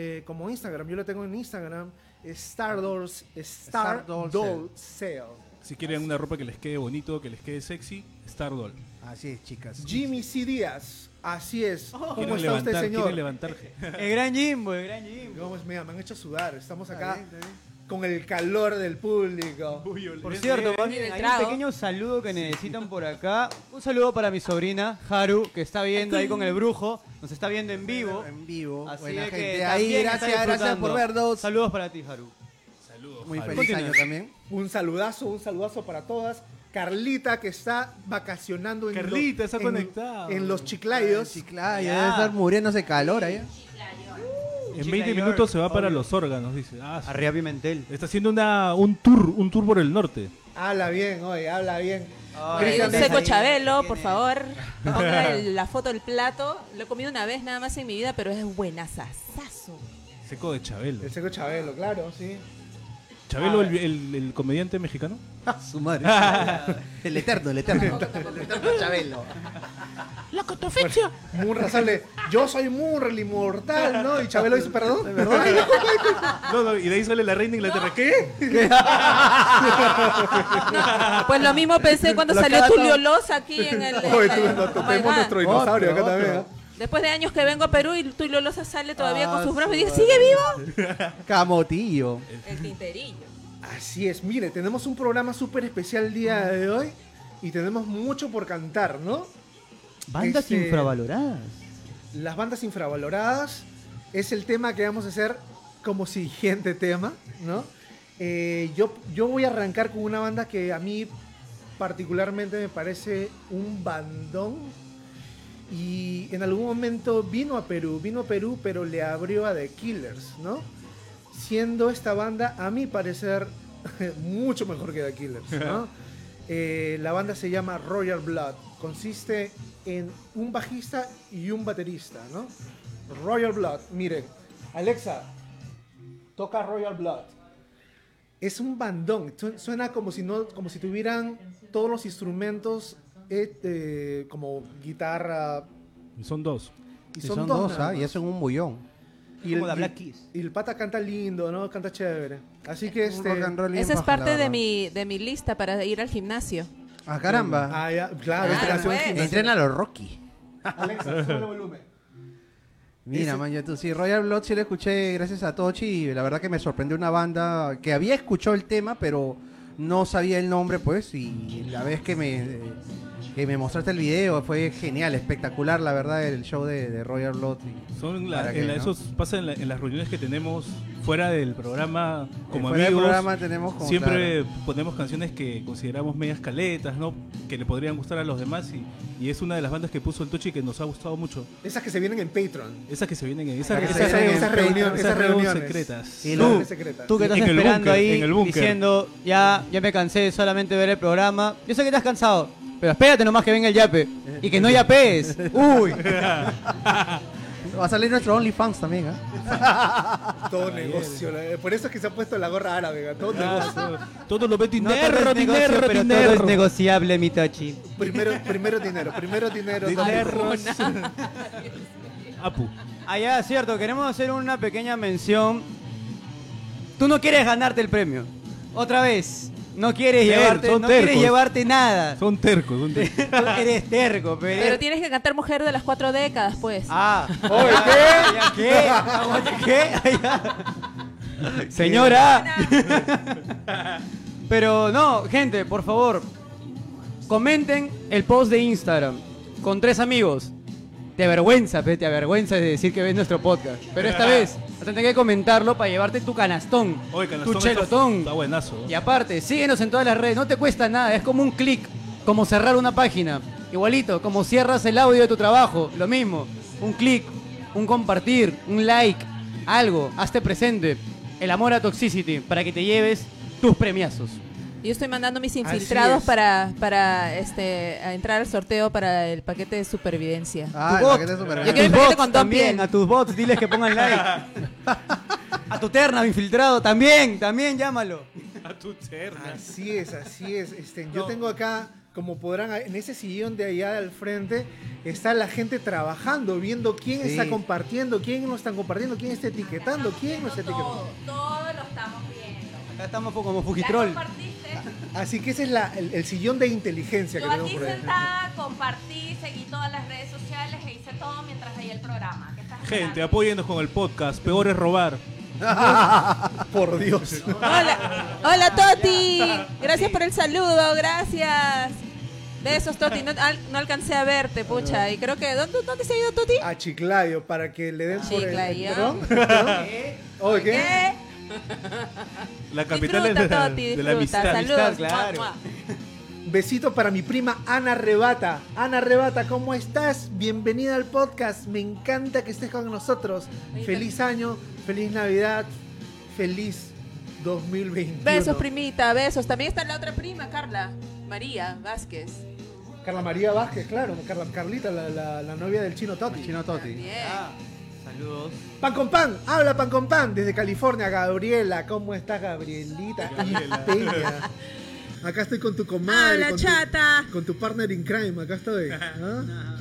Speaker 1: eh, como Instagram. Yo lo tengo en Instagram. Star Dolls, Star,
Speaker 2: Doll
Speaker 1: Doll Sale.
Speaker 3: Si quieren una ropa que les quede bonito, que les quede sexy, Star Doll.
Speaker 2: Así es, chicas.
Speaker 1: Jimmy C. Díaz, así es. ¿Cómo
Speaker 3: Quieren
Speaker 1: está usted,
Speaker 3: levantar,
Speaker 1: señor?
Speaker 3: quieren levantar.
Speaker 5: El gran Jimbo, el gran Jimbo.
Speaker 1: ¿Cómo es? Mira, me han hecho sudar. Estamos
Speaker 2: Está
Speaker 1: acá
Speaker 2: bien, está bien.
Speaker 1: Con el calor del público.
Speaker 5: Por cierto, más bien, hay un pequeño saludo que necesitan por acá. Un saludo para mi sobrina, Haru, que está viendo ahí con el brujo. Nos está viendo en vivo.
Speaker 2: En vivo.
Speaker 5: Así
Speaker 2: Buena
Speaker 5: es que
Speaker 2: gente. Ahí, gracias, gracias por vernos.
Speaker 5: Saludos para ti, Haru.
Speaker 3: Saludos.
Speaker 2: Muy
Speaker 3: Javi.
Speaker 2: feliz
Speaker 5: Continúa.
Speaker 2: año también.
Speaker 1: Un saludazo, un saludazo para todas. Carlita que está vacacionando en,
Speaker 3: Carlita,
Speaker 1: lo-
Speaker 3: está
Speaker 1: en-
Speaker 3: conectada.
Speaker 1: en los chiclayos.
Speaker 2: Chiclayo, debe estar muriéndose de calor allá.
Speaker 3: En
Speaker 5: Chica
Speaker 3: 20
Speaker 5: York,
Speaker 3: minutos se va para los órganos, dice. Ah, sí.
Speaker 5: Arriba Pimentel.
Speaker 3: Está haciendo una, un tour, un tour por el norte.
Speaker 1: Habla bien, oye, habla bien.
Speaker 4: Un seco Chabelo, por favor. Ponga el- la foto del plato. Lo he comido una vez nada más en mi vida, pero es buena sasazo.
Speaker 3: Seco de Chabelo.
Speaker 1: El seco Chabelo, claro, sí.
Speaker 3: ¿Chabelo,
Speaker 1: Ah.
Speaker 3: el, el- el comediante mexicano?
Speaker 2: Su madre. el eterno, el eterno. el eterno Chabelo.
Speaker 3: La catafixia.
Speaker 1: Munra sale, yo soy Munra, el inmortal, ¿no? Y Chabelo dice, perdón, perdón.
Speaker 3: No, no, y de ahí sale la reina de Inglaterra. ¿Qué?
Speaker 4: Pues lo mismo pensé cuando
Speaker 2: Lo
Speaker 4: salió Tulio. Loza aquí en el.
Speaker 1: Oye, tú, no,
Speaker 4: Oh
Speaker 1: tenemos nuestro dinosaurio
Speaker 2: Otro,
Speaker 1: acá también. ¿ah?
Speaker 4: Después de años que vengo a Perú y Tulio Loza sale todavía
Speaker 2: Ah,
Speaker 4: con sus brazos y dice, ¿sigue vivo?
Speaker 2: Camotillo.
Speaker 4: El tinterillo.
Speaker 1: Así es, mire, tenemos un programa súper especial el día de hoy y tenemos mucho por cantar, ¿no?
Speaker 5: Bandas
Speaker 1: Este-
Speaker 5: infravaloradas.
Speaker 1: Las bandas infravaloradas es el tema que vamos a hacer como siguiente tema, ¿no? Eh, yo, yo voy a arrancar con una banda que a mí particularmente me parece un bandón y en algún momento vino a Perú, vino a Perú pero le abrió a The Killers, ¿no? Siendo esta banda a mi parecer mucho mejor que The Killers, ¿no? Eh, la banda se llama Royal Blood, consiste en un bajista y un baterista, ¿no? Royal Blood, miren, Alexa, toca Royal Blood. Es un bandón, su- suena como si no, como si tuvieran todos los instrumentos eh, eh, como guitarra
Speaker 3: Son dos.
Speaker 1: y
Speaker 2: Y
Speaker 1: son, dos,
Speaker 2: dos, ¿ah? Y un bullón.
Speaker 1: Y el,
Speaker 5: Black Keys.
Speaker 1: y el pata canta lindo, ¿no? Canta chévere. Así que este.
Speaker 4: Esa es parte de mi, de mi lista para ir al gimnasio.
Speaker 2: Ah, caramba.
Speaker 1: Ah, ya, claro, esta
Speaker 4: Claro,
Speaker 1: canción
Speaker 4: pues.
Speaker 1: gimnasia.
Speaker 2: Entrena a los Rocky.
Speaker 1: Alexa, sube el volumen.
Speaker 2: Mira, man, yo tú sí, Royal Blood sí lo escuché gracias a Tochi y la verdad que me sorprendió una banda que había escuchado el tema, pero no sabía el nombre, pues, y la vez que me, que me mostraste el video fue genial, espectacular, la verdad, el show de, de Royal Blood. y-
Speaker 3: Son la-
Speaker 2: ¿Para qué,
Speaker 3: en la-
Speaker 2: no?
Speaker 3: esos pasa en, la- en las reuniones que tenemos fuera del programa como
Speaker 2: fuera del
Speaker 3: amigos.
Speaker 2: programa tenemos como,
Speaker 3: siempre ponemos canciones que consideramos medias caletas, ¿no? Que le podrían gustar a los demás y, y es una de las bandas que puso el Tochi que nos ha gustado mucho.
Speaker 1: Esas que se vienen en Patreon.
Speaker 3: Esas que se vienen en esas,
Speaker 1: Esas-
Speaker 3: esas,
Speaker 1: esas-
Speaker 3: reuniones-
Speaker 1: esas reuniones, esas reuniones.
Speaker 3: secretas.
Speaker 2: Y
Speaker 5: Tú, tú que estás
Speaker 3: En el
Speaker 5: esperando
Speaker 3: búnker,
Speaker 5: ahí
Speaker 3: en el búnker.
Speaker 5: diciendo, ya, ya me cansé de solamente ver el programa. Yo sé que estás cansado, pero espérate nomás que venga el yape. Y que no yapees. Uy.
Speaker 2: Va a salir nuestro OnlyFans también, ¿ah?
Speaker 1: Todo negocio. la- Por eso es que se ha puesto la gorra árabe, ¿ah? todo negocio.
Speaker 3: Todo lo ve
Speaker 5: No
Speaker 3: dinero,
Speaker 5: es negocio,
Speaker 3: dinero,
Speaker 5: pero
Speaker 3: dinero.
Speaker 5: todo es negociable, mi Tochi.
Speaker 1: Primero, primero dinero, primero dinero.
Speaker 3: Dinero. Apu.
Speaker 5: Allá, Ah, cierto, queremos hacer una pequeña mención. Tú no quieres ganarte el premio. Otra vez. No quieres
Speaker 3: Ter-
Speaker 5: llevarte,
Speaker 3: son
Speaker 5: no quieres llevarte nada.
Speaker 3: Son tercos, son tercos.
Speaker 5: Tú eres terco, pero.
Speaker 4: Pero tienes que cantar Mujer de las Cuatro Décadas, pues.
Speaker 5: Ah.
Speaker 1: Oye,
Speaker 5: ¿Ya qué? ¿Qué? Ya. Señora. Pero no, gente, por favor. Comenten el post de Instagram con tres amigos. Te avergüenza, pe, te avergüenza de decir que ves nuestro podcast. Pero esta vez vas a tener que comentarlo para llevarte tu canastón,
Speaker 3: Oye, canastón
Speaker 5: tu chelotón.
Speaker 3: Está buenazo.
Speaker 5: Y aparte, síguenos en todas las redes, no te cuesta nada, es como un clic, como cerrar una página. Igualito, como cierras el audio de tu trabajo, lo mismo. Un clic, un compartir, un like, algo, hazte presente. El amor a Toxicity, para que te lleves tus premiazos.
Speaker 4: Yo estoy mandando mis infiltrados
Speaker 1: es.
Speaker 4: para, para este, a entrar al sorteo para el paquete de supervivencia.
Speaker 2: Ah,
Speaker 5: Tu
Speaker 2: el
Speaker 5: bot.
Speaker 2: paquete super
Speaker 4: Yo
Speaker 5: A
Speaker 4: quiero el paquete con Don
Speaker 5: también,
Speaker 4: Piel.
Speaker 5: a tus bots, diles que pongan like. a tu terna infiltrado también, también llámalo.
Speaker 3: A tu terna.
Speaker 1: Así es, así es. Este, Yo tengo acá, como podrán, en ese sillón de allá al frente, está la gente trabajando, viendo quién
Speaker 2: Sí.
Speaker 1: está compartiendo, quién no está compartiendo, quién está etiquetando, quién no está etiquetando.
Speaker 6: todo lo estamos viendo.
Speaker 5: Acá estamos como
Speaker 6: ¿Ya
Speaker 5: Fujitrol.
Speaker 6: compartiste?
Speaker 1: Así que ese es la- el, el sillón de inteligencia
Speaker 6: Yo
Speaker 1: que tenemos
Speaker 6: aquí
Speaker 1: por ahí.
Speaker 6: sentada compartí, seguí todas las redes sociales e hice todo mientras veía el programa. ¿Qué estás
Speaker 3: Gente,
Speaker 6: esperando?
Speaker 3: apóyennos con el podcast. Peor es robar.
Speaker 1: Por Dios.
Speaker 4: Hola, hola Toti. Gracias por el saludo, gracias. Besos, Toti. No, al- no alcancé a verte, pucha. Y creo que. ¿Dónde, dónde se ha ido Toti?
Speaker 1: A Chiclayo, para que le den por el- el...
Speaker 4: Chiclayo.
Speaker 1: ¿Perdón? ¿Perdón? Oye, ¿qué?
Speaker 3: La capital de la,
Speaker 4: Toti,
Speaker 3: de la amistad.
Speaker 4: Saludos.
Speaker 5: Amistad, claro.
Speaker 4: Mua, mua.
Speaker 1: Besito para mi prima Ana Rebata. Ana Rebata, ¿cómo estás? Bienvenida al podcast. Me encanta que estés con nosotros.
Speaker 4: Ahí
Speaker 1: Feliz año, feliz Navidad, feliz 2021.
Speaker 4: Besos, primita, besos. También está la otra prima, Carla. María Vázquez.
Speaker 1: Carla María Vázquez, claro. Carla, Carlita, la, la- la novia del chino Toti.
Speaker 2: Chino Toti.
Speaker 4: Bien.
Speaker 5: Ah, saludos.
Speaker 1: Pan con pan, habla pan con pan desde California, Gabriela. ¿Cómo estás, Gabrielita?
Speaker 3: Gabriela.
Speaker 1: Peña. Acá estoy con tu comadre.
Speaker 4: Habla,
Speaker 1: con
Speaker 4: chata.
Speaker 1: Tu, con tu partner in crime, acá estoy. ¿ah?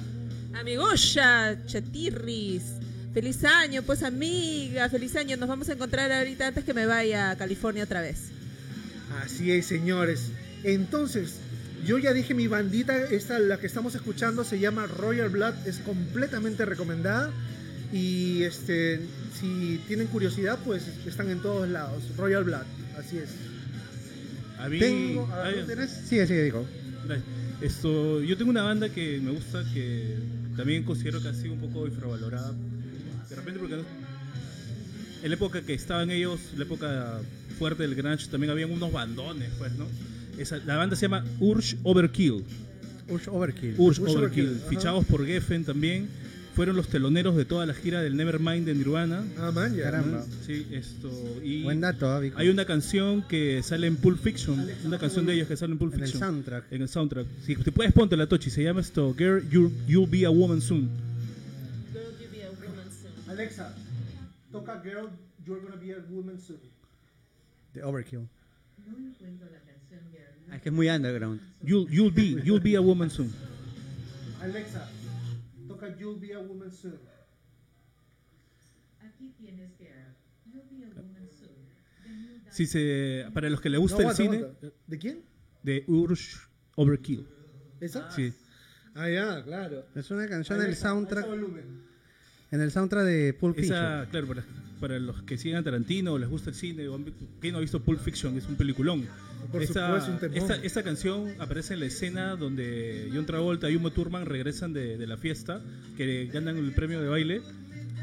Speaker 4: Amigucha, chatirris. Feliz año, pues amiga, feliz año. Nos vamos a encontrar ahorita antes que me vaya a California otra vez.
Speaker 1: Así es, señores. Entonces, yo ya dije mi bandita, esta la que estamos escuchando se llama Royal Blood, es completamente recomendada. Y este, si tienen curiosidad, pues están en todos lados. Royal Blood, así es.
Speaker 3: A mí-
Speaker 7: Tengo.
Speaker 3: a ver,
Speaker 7: ¿tú tienes? Sigue, sigue, digo.
Speaker 3: Esto, yo tengo una banda que me gusta, que también considero que ha sido un poco infravalorada. De repente porque en la época que estaban ellos, la época fuerte del grunge, también habían unos bandones, pues, ¿no? Esa, la banda se llama Urge Overkill.
Speaker 7: Urge Overkill.
Speaker 3: Urge
Speaker 1: Urge
Speaker 3: Overkill,
Speaker 1: Overkill,
Speaker 3: fichados por Geffen también. Fueron los teloneros de toda la gira del Nevermind de Nirvana.
Speaker 1: Ah, man, ya.
Speaker 7: Caramba.
Speaker 3: Sí, esto. Y
Speaker 7: Buen dato, Vico.
Speaker 3: hay una canción que sale en Pulp Fiction, una canción de ellos que sale en Pulp
Speaker 7: En el
Speaker 3: Fiction.
Speaker 7: soundtrack.
Speaker 3: En el soundtrack. Si te puedes ponte la tochi, se llama esto Girl, You'll, You'll Be a Woman Soon.
Speaker 1: Alexa, toca Girl, You're Gonna Be a Woman Soon.
Speaker 7: De Overkill.
Speaker 5: Ah, Es que es muy underground.
Speaker 3: You'll, you'll be, you'll be a woman soon.
Speaker 1: Alexa, You'll Be a Woman Soon.
Speaker 3: Si se, para los que les gusta
Speaker 1: No,
Speaker 3: el cine.
Speaker 1: ¿De quién?
Speaker 3: de Urge Overkill.
Speaker 1: ¿Esa?
Speaker 3: Sí.
Speaker 1: Ah, ya, claro.
Speaker 7: Es una canción del soundtrack.
Speaker 1: volumen.
Speaker 7: En el soundtrack de Pulp Fiction.
Speaker 3: Esa, claro, para, para los que sigan Tarantino o les gusta el cine, o han ¿quién no ha visto Pulp Fiction? Es un peliculón.
Speaker 1: Por
Speaker 3: esta,
Speaker 1: supuesto, un
Speaker 3: esta, esta canción aparece en la escena donde John Travolta y Uma Thurman regresan de, de la fiesta, que ganan el premio de baile,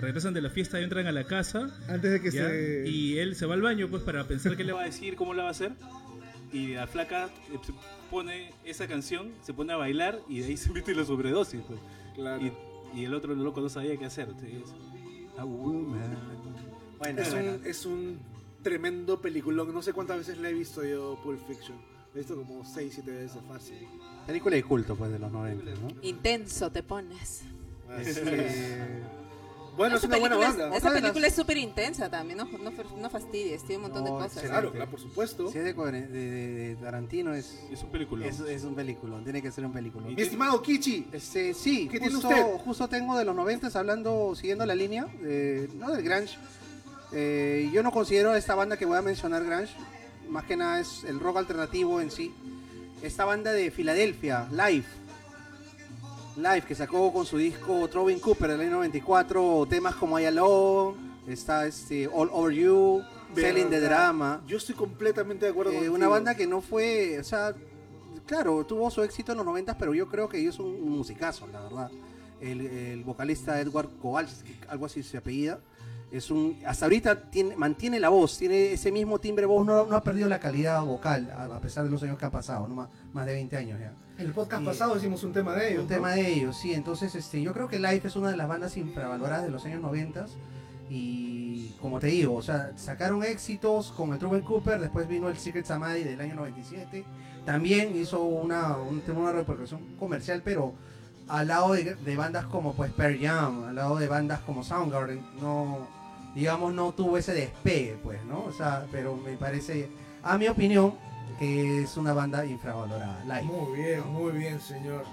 Speaker 3: regresan de la fiesta y entran a la casa.
Speaker 1: Antes de que
Speaker 3: ¿ya?
Speaker 1: se.
Speaker 3: Y él se va al baño pues para pensar qué le va a decir, cómo la va a hacer. Y la flaca eh, pone esa canción, se pone a bailar y de ahí se mete la sobredosis. Pues.
Speaker 1: Claro.
Speaker 3: Y, y el otro loco no sabía qué hacer. sí, es- A woman.
Speaker 7: Bueno,
Speaker 1: Es
Speaker 7: bueno.
Speaker 1: un, es un tremendo peliculón. No sé cuántas veces le he visto yo Pulp Fiction. Lo he visto como 6, 7 veces fácil.
Speaker 2: Película de culto, pues, de los 90, ¿no?
Speaker 8: Intenso te pones.
Speaker 1: Así es. Bueno, es
Speaker 8: Esa
Speaker 1: una buena
Speaker 8: película es-
Speaker 1: banda.
Speaker 8: Esa
Speaker 2: de
Speaker 8: película
Speaker 2: las-
Speaker 8: es súper intensa también, no, no, no fastidies, tiene un montón de
Speaker 2: No,
Speaker 8: cosas.
Speaker 2: excelente.
Speaker 1: Claro, claro, por supuesto.
Speaker 2: si es de, de, de- de Tarantino, es,
Speaker 3: Es un película.
Speaker 2: es, es un película, tiene que ser un película.
Speaker 1: Mi estimado Kichi,
Speaker 2: Este, sí,
Speaker 1: ¿Qué tiene
Speaker 2: justo,
Speaker 1: usted?
Speaker 2: justo tengo de los 90 hablando, siguiendo la línea, de, no del grunge. Eh, yo no considero esta banda que voy a mencionar grunge, más que nada es el rock alternativo en sí. Esta banda de Filadelfia, Live. Live, que sacó con su disco Throwing Cooper del año 94, temas como I Alone, está este All Over You, Selling the. Drama.
Speaker 1: yo estoy completamente de acuerdo
Speaker 2: Eh,
Speaker 1: contigo.
Speaker 2: una banda que no fue, o sea, claro, tuvo su éxito en los 90, pero yo creo que ellos son un musicazo, la verdad. El, el vocalista Edward Kowalski, algo así se apellida, es un, hasta ahorita tiene, mantiene la voz, tiene ese mismo timbre voz, no, no ha perdido la calidad vocal, a, a pesar de los años que han pasado, ¿no? más, más de 20 años ya.
Speaker 1: El podcast
Speaker 2: Y-
Speaker 1: pasado hicimos un tema de ellos.
Speaker 2: Un
Speaker 1: ¿no?
Speaker 2: tema de ellos, sí. Entonces, este, yo creo que Life es una de las bandas infravaloradas de los años 90 y como te digo, o sea, sacaron éxitos con el Truman Cooper, después vino el Secret Samadhi del año 97, también hizo una, un, una repercusión comercial, pero al lado de, de bandas como pues Pearl Jam, al lado de bandas como Soundgarden, no, digamos, no tuvo ese despegue, pues, ¿no? O sea, pero me parece, a mi opinión, que es una banda infravalorada, Life.
Speaker 1: Muy bien, muy bien, señor.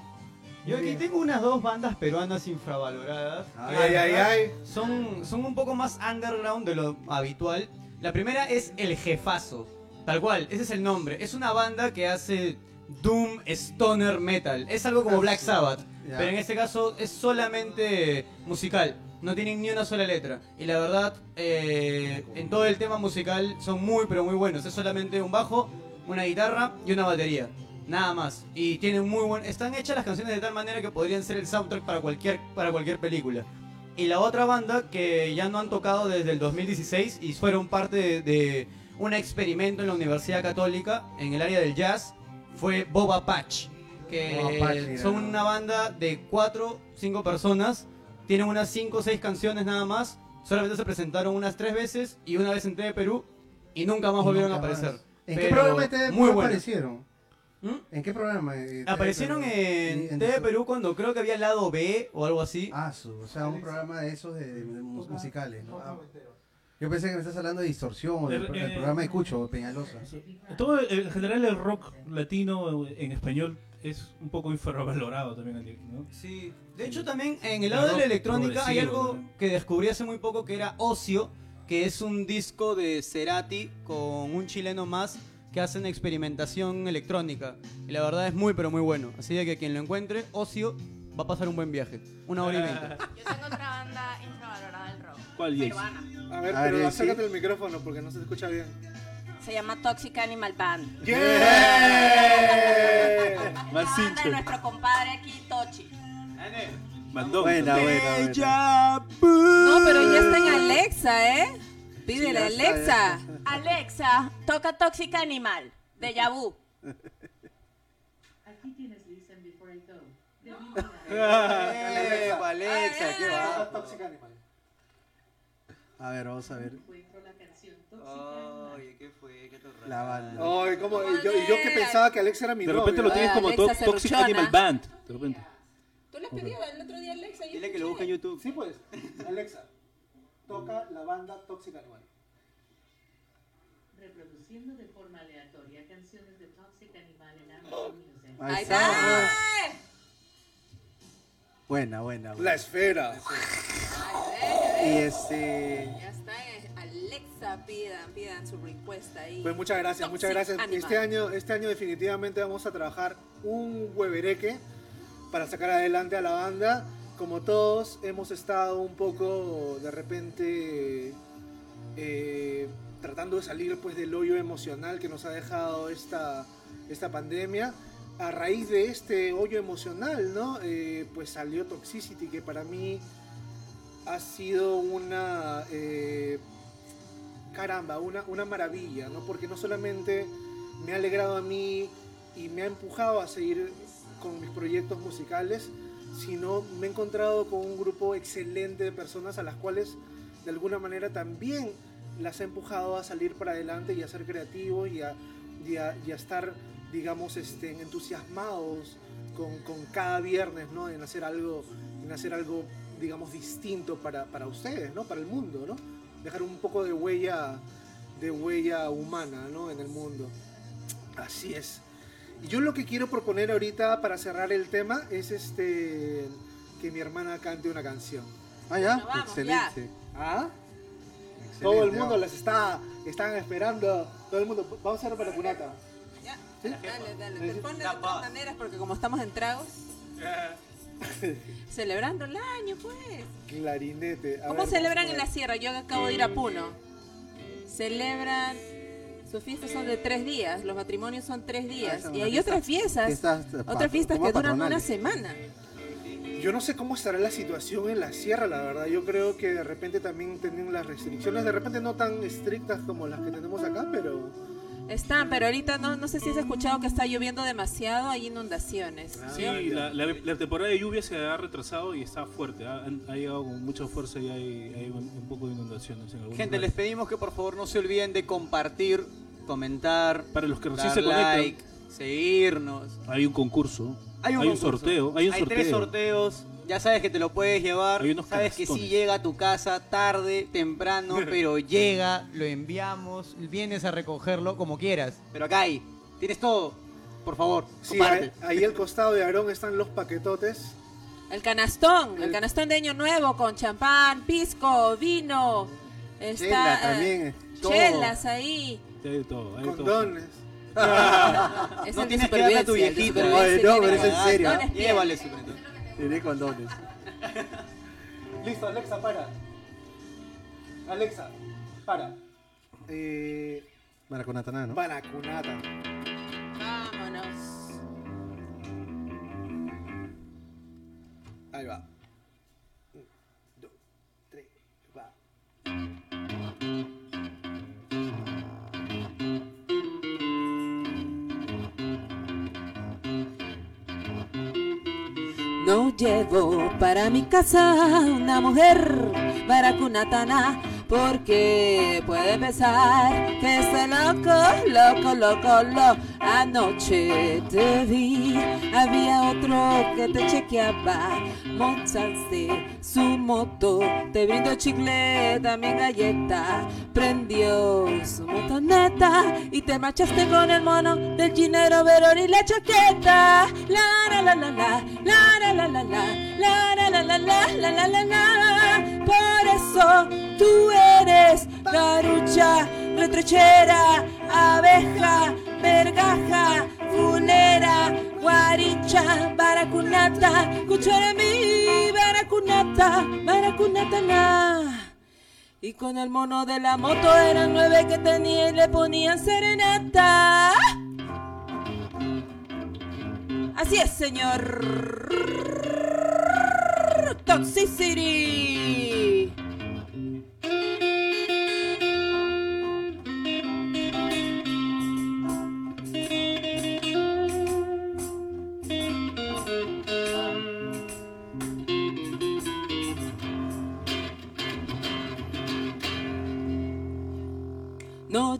Speaker 5: Yo aquí tengo unas dos bandas peruanas infravaloradas.
Speaker 1: Ay, ay, ay.
Speaker 5: Son, son un poco más underground de lo habitual. La primera es El Jefazo. Tal cual, ese es el nombre. Es una banda que hace Doom Stoner Metal. Es algo como Black Sabbath. Pero en este caso es solamente musical. No tienen ni una sola letra. Y la verdad, eh, en todo el tema musical son muy, pero muy buenos. Es solamente un bajo, una guitarra y una batería. Nada más. Y tienen muy buen. Están hechas las canciones de tal manera que podrían ser el soundtrack para cualquier, para cualquier película. Y la otra banda que ya no han tocado desde el 2016 y fueron parte de, de un experimento en la Universidad Católica en el área del jazz fue Boba Patch. Que
Speaker 2: Boba Patch,
Speaker 5: son una banda de 4, 5 personas. Tienen unas 5 o 6 canciones nada más. Solamente se presentaron unas 3 veces y una vez en TV Perú y nunca más
Speaker 2: Y
Speaker 5: volvieron a
Speaker 2: más.
Speaker 5: aparecer.
Speaker 2: ¿En qué programa de TV
Speaker 5: muy
Speaker 2: Perú
Speaker 5: bueno.
Speaker 2: aparecieron?
Speaker 5: ¿Mm?
Speaker 2: ¿En qué programa? eh,
Speaker 5: Aparecieron
Speaker 2: Perú?
Speaker 5: en
Speaker 2: En-
Speaker 5: TV Perú cuando creo que había lado B o algo así.
Speaker 2: Ah, su, o sea, un programa de esos de, de- de mus- musicales, ¿no? Ah, yo pensé que me estás hablando de distorsión o del,
Speaker 3: El-
Speaker 2: del
Speaker 3: eh,
Speaker 2: programa de Cucho, Peñalosa.
Speaker 3: Todo, en general, el rock latino en español es un poco infravalorado también, Alex, ¿no?
Speaker 5: Sí, de hecho también en el lado de la electrónica hay algo
Speaker 3: ¿no?
Speaker 5: que descubrí hace muy poco que era Ocio, que es un disco de Cerati con un chileno más que hacen experimentación electrónica. Y la verdad es muy pero muy bueno. Así de que quien lo encuentre, Ocio, va a pasar un buen viaje. Una hora y veinte.
Speaker 6: Yo tengo otra banda infravalorada del rock.
Speaker 3: ¿Cuál, Jace?
Speaker 6: Peruana.
Speaker 1: A ver, pero
Speaker 9: sí.
Speaker 1: acércate el micrófono porque no se escucha bien.
Speaker 6: Se llama Toxic Animal Band.
Speaker 1: ¡Yeah!
Speaker 3: Más
Speaker 6: La banda de nuestro compadre aquí, Tochi.
Speaker 3: Mandó.
Speaker 9: Buena, buena, buena.
Speaker 4: No, pero ya está en Alexa, ¿eh? Pídele
Speaker 9: está,
Speaker 4: Alexa.
Speaker 6: Alexa, toca Toxic Animal. De Yabu.
Speaker 5: Eh, Alexa, qué va.
Speaker 1: Toxic Animal.
Speaker 9: A ver, vamos a ver.
Speaker 5: Oye, ¿qué fue? ¿Qué
Speaker 9: La banda.
Speaker 1: Ay, ¿cómo? Y yo, y yo que pensaba que Alex era mi
Speaker 3: De repente lo tienes como
Speaker 4: Alexa
Speaker 3: to- Toxic. Animal Band. De repente.
Speaker 4: ¿Tú le has pedido el otro día a Alexa?
Speaker 5: Dile que lo busque en YouTube.
Speaker 1: Sí, pues. Alexa, toca la banda Toxic Animal.
Speaker 7: reproduciendo de forma aleatoria canciones de Toxic Animal en Amazon Music.
Speaker 9: Ahí
Speaker 4: Ahí
Speaker 9: está.
Speaker 4: Está.
Speaker 9: Buena, buena,
Speaker 1: La
Speaker 9: buena.
Speaker 1: esfera.
Speaker 9: Y este.
Speaker 4: Ya está, eh, Alexa, pidan, pidan su request ahí.
Speaker 1: Pues muchas gracias, muchas gracias.
Speaker 4: Animal.
Speaker 1: Este año, este año definitivamente vamos a trabajar un huevereque para sacar adelante a la banda. Como todos, hemos estado un poco de repente eh, tratando de salir pues del hoyo emocional que nos ha dejado esta, esta pandemia. A raíz de este hoyo emocional, ¿no? Eh, pues salió Toxicity, que para mí ha sido una eh, caramba, una, una maravilla, ¿no? Porque no solamente me ha alegrado a mí y me ha empujado a seguir con mis proyectos musicales, sino me he encontrado con un grupo excelente de personas a las cuales de alguna manera también las ha empujado a salir para adelante y a ser creativos y a estar, digamos, este, entusiasmados con, con cada viernes, ¿no? En hacer algo, en hacer algo digamos, distinto para, para ustedes, ¿no? Para el mundo, ¿no? Dejar un poco de huella, de huella humana, ¿no? En el mundo. Así es. Y yo lo que quiero proponer ahorita para cerrar el tema es este que mi hermana cante una canción.
Speaker 9: Ah, ya.
Speaker 4: Bueno, vamos,
Speaker 9: Excelente.
Speaker 1: ¿Ah?
Speaker 9: Excelente,
Speaker 1: Todo el mundo
Speaker 9: vamos.
Speaker 1: las está, están esperando. Todo el mundo. Vamos a hacer para Cunata. ¿Sí?
Speaker 4: dale, dale. Te pones de todas maneras porque como estamos en tragos. Celebrando el año, pues.
Speaker 1: Clarinete. A
Speaker 4: ¿Cómo
Speaker 1: ver,
Speaker 4: celebran en la sierra? Yo acabo de ir a Puno. Celebran. Sus fiestas son de tres días, los matrimonios son tres días.
Speaker 9: son
Speaker 4: y hay
Speaker 9: fiestas-
Speaker 4: otras fiestas,
Speaker 9: fiestas, eh,
Speaker 4: otras fiestas que duran una semana.
Speaker 1: Yo no sé cómo estará la situación en la sierra, la verdad. Yo creo que de repente también tienen las restricciones, de repente no tan estrictas como las que tenemos acá, pero
Speaker 4: Están, pero ahorita no, no sé si has escuchado que está lloviendo demasiado, hay inundaciones.
Speaker 3: Sí, la, la- la temporada de lluvia se ha retrasado y está fuerte. Ha, llegado con mucha fuerza y hay, hay un, un poco de inundaciones en algunos
Speaker 5: Gente, les pedimos que por favor no se olviden de compartir, comentar,
Speaker 3: Para los que recién se conectan,
Speaker 5: like, seguirnos.
Speaker 3: hay un concurso.
Speaker 5: Hay un, concurso.
Speaker 3: sorteo. Hay un sorteo.
Speaker 5: tres sorteos. Ya sabes que te lo puedes llevar.
Speaker 3: Hay unos
Speaker 5: Sabes que sí llega a tu casa tarde, temprano, pero llega, lo enviamos, vienes a recogerlo como quieras. Pero acá hay, tienes todo. Por favor,
Speaker 1: sí, ahí, ahí al costado de Aarón están los paquetotes.
Speaker 4: El canastón, el canastón de Año Nuevo con champán, pisco, vino. Está,
Speaker 9: Chela
Speaker 4: eh,
Speaker 9: también. eh, todo.
Speaker 4: chelas ahí.
Speaker 3: Hay todo. Hay todo.
Speaker 5: No tienes que darle a tu
Speaker 9: Oye, no,
Speaker 4: tiene
Speaker 9: pero es en serio.
Speaker 5: Llévale su
Speaker 9: Tiene condones.
Speaker 1: Listo, Alexa, para. Alexa, para. Eh,
Speaker 9: Maraconataná, ¿no?
Speaker 1: Baracunata.
Speaker 4: Vámonos.
Speaker 1: Ahí va.
Speaker 4: Llevo para mi casa una mujer baracunatana porque puede pensar que este loco, loco, loco, lo Anoche te vi, había otro que te chequeaba. Montaste su moto, te brindó chicle, también galleta. Prendió su motoneta y te marchaste con el mono del ginero Verón y la chaqueta. La la la la la, la la la la la, la la la la la la la la. Por eso tú eres carucha, retrechera, abeja, vergaja, fulera, guaricha, baracunata, cuchara mi, baracunata, baracunata na. Y con el mono de la moto eran nueve que tenía y le ponían serenata. Así es, señor. Toxicity.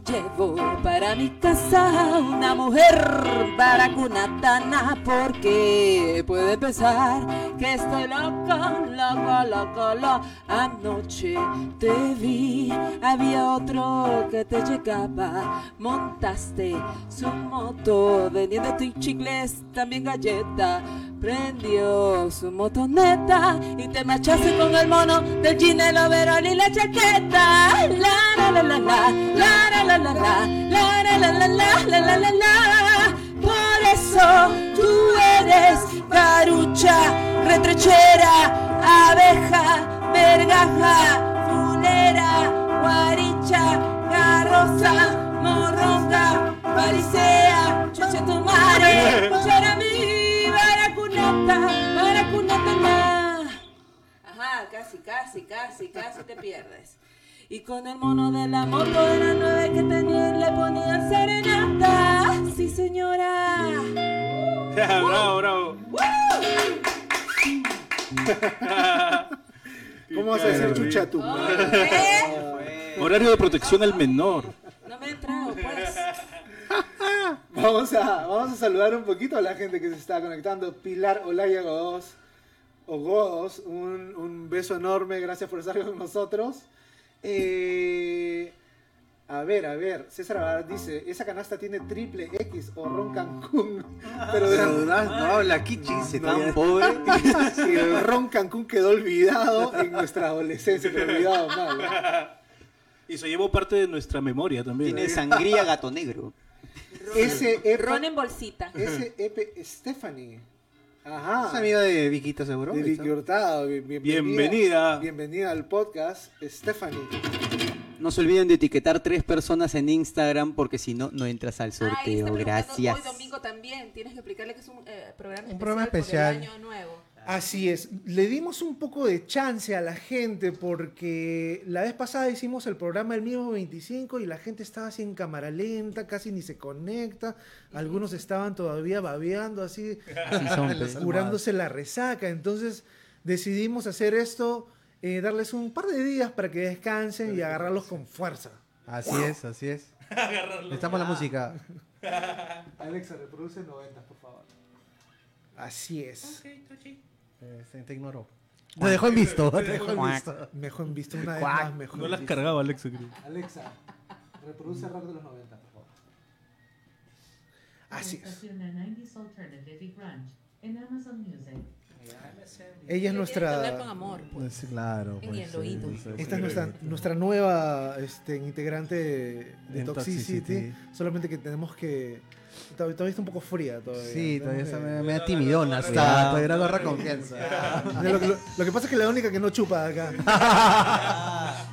Speaker 4: Llevo para mi casa una mujer baracunatana porque puede pensar que estoy loco, loco, loco, loco. Anoche te vi, había otro que te llegaba. Montaste su moto, vendiendo tus chicles, también galleta. Prendió su motoneta y te marchaste con el mono del ginelo verón y la chaqueta. La la la la la, la la la la la, la la la la. Por eso tú eres carucha, retrechera, abeja, vergaja, fulera, guaricha, carroza, morronga, parisea, chucha tu madre, mi, baracunata, baracunata na. Ajá, casi, casi, casi, casi te pierdes. Y con el mono de la moto era nueve que tenía y le ponían serenata. Sí, señora.
Speaker 3: bravo, bravo.
Speaker 1: ¿Cómo vas a decir chucha tú?
Speaker 3: Horario de protección al menor.
Speaker 4: No me he entrado, pues.
Speaker 1: Vamos a, vamos a saludar un poquito a la gente que se está conectando. Pilar Olaya Godos, o Godos, un, un beso enorme, gracias por estar con nosotros. Eh, a ver, a ver, César Abad dice, esa canasta tiene triple X o ron Cancún. Pero de
Speaker 5: Pero no, habla Kichi, se tan pobre.
Speaker 1: y el ron Cancún quedó olvidado en nuestra adolescencia, pero olvidado mal.
Speaker 3: Y se llevó parte de nuestra memoria también.
Speaker 5: Tiene sangría gato negro.
Speaker 1: Ese EP,
Speaker 4: Ron en bolsita.
Speaker 1: ese EP Stephanie. Ajá.
Speaker 2: Es amiga de Viquita, seguro.
Speaker 1: De Vicky Hurtado, bien- bienvenida.
Speaker 3: Bienvenida.
Speaker 1: Bienvenida al podcast, Stephanie.
Speaker 5: No se olviden de etiquetar tres personas en Instagram porque si no, no entras al
Speaker 4: Ay, está
Speaker 5: sorteo.
Speaker 4: preguntando
Speaker 5: Gracias.
Speaker 4: Hoy domingo también. Tienes que explicarle que es un eh, programa
Speaker 2: Un programa
Speaker 4: por el
Speaker 2: especial.
Speaker 4: año nuevo.
Speaker 1: Así es, le dimos un poco de chance a la gente porque la vez pasada hicimos el programa el mismo 25 y la gente estaba así en cámara lenta, casi ni se conecta, algunos estaban todavía babeando así,
Speaker 5: Así son, pues.
Speaker 1: curándose la resaca, entonces decidimos hacer esto, eh, darles un par de días para que descansen y agarrarlos con fuerza.
Speaker 2: Así es, así es. Estamos la música.
Speaker 1: Alexa, reproduce 90, por favor. Así es.
Speaker 2: Eh, se te ignoró. Te dejó en visto. Te dejó en
Speaker 1: Mejor
Speaker 2: visto.
Speaker 1: Mejor en visto, una vez
Speaker 3: No
Speaker 1: en
Speaker 3: las
Speaker 1: visto.
Speaker 3: cargaba Alexa, creo.
Speaker 1: Alexa, reproduce rock de los 90, por favor. Así es.
Speaker 7: Estación a 90s Alternative y Grunge en Amazon Music.
Speaker 1: Ella es
Speaker 4: hablar con
Speaker 1: nuestra.
Speaker 4: amor. pues.
Speaker 2: Sí, claro.
Speaker 4: En
Speaker 2: pues,
Speaker 4: el oído.
Speaker 2: sí, sí,
Speaker 1: Esta es nuestra, nuestra nueva este, integrante de, Toxicity,
Speaker 2: Toxicity.
Speaker 1: Solamente que tenemos que. Todavía, todavía está un poco fría. Todavía.
Speaker 2: Sí, todavía está
Speaker 1: que-
Speaker 2: media timidona. Está, todavía no agarra confianza.
Speaker 1: Lo, lo- lo que pasa es que la única que no chupa acá.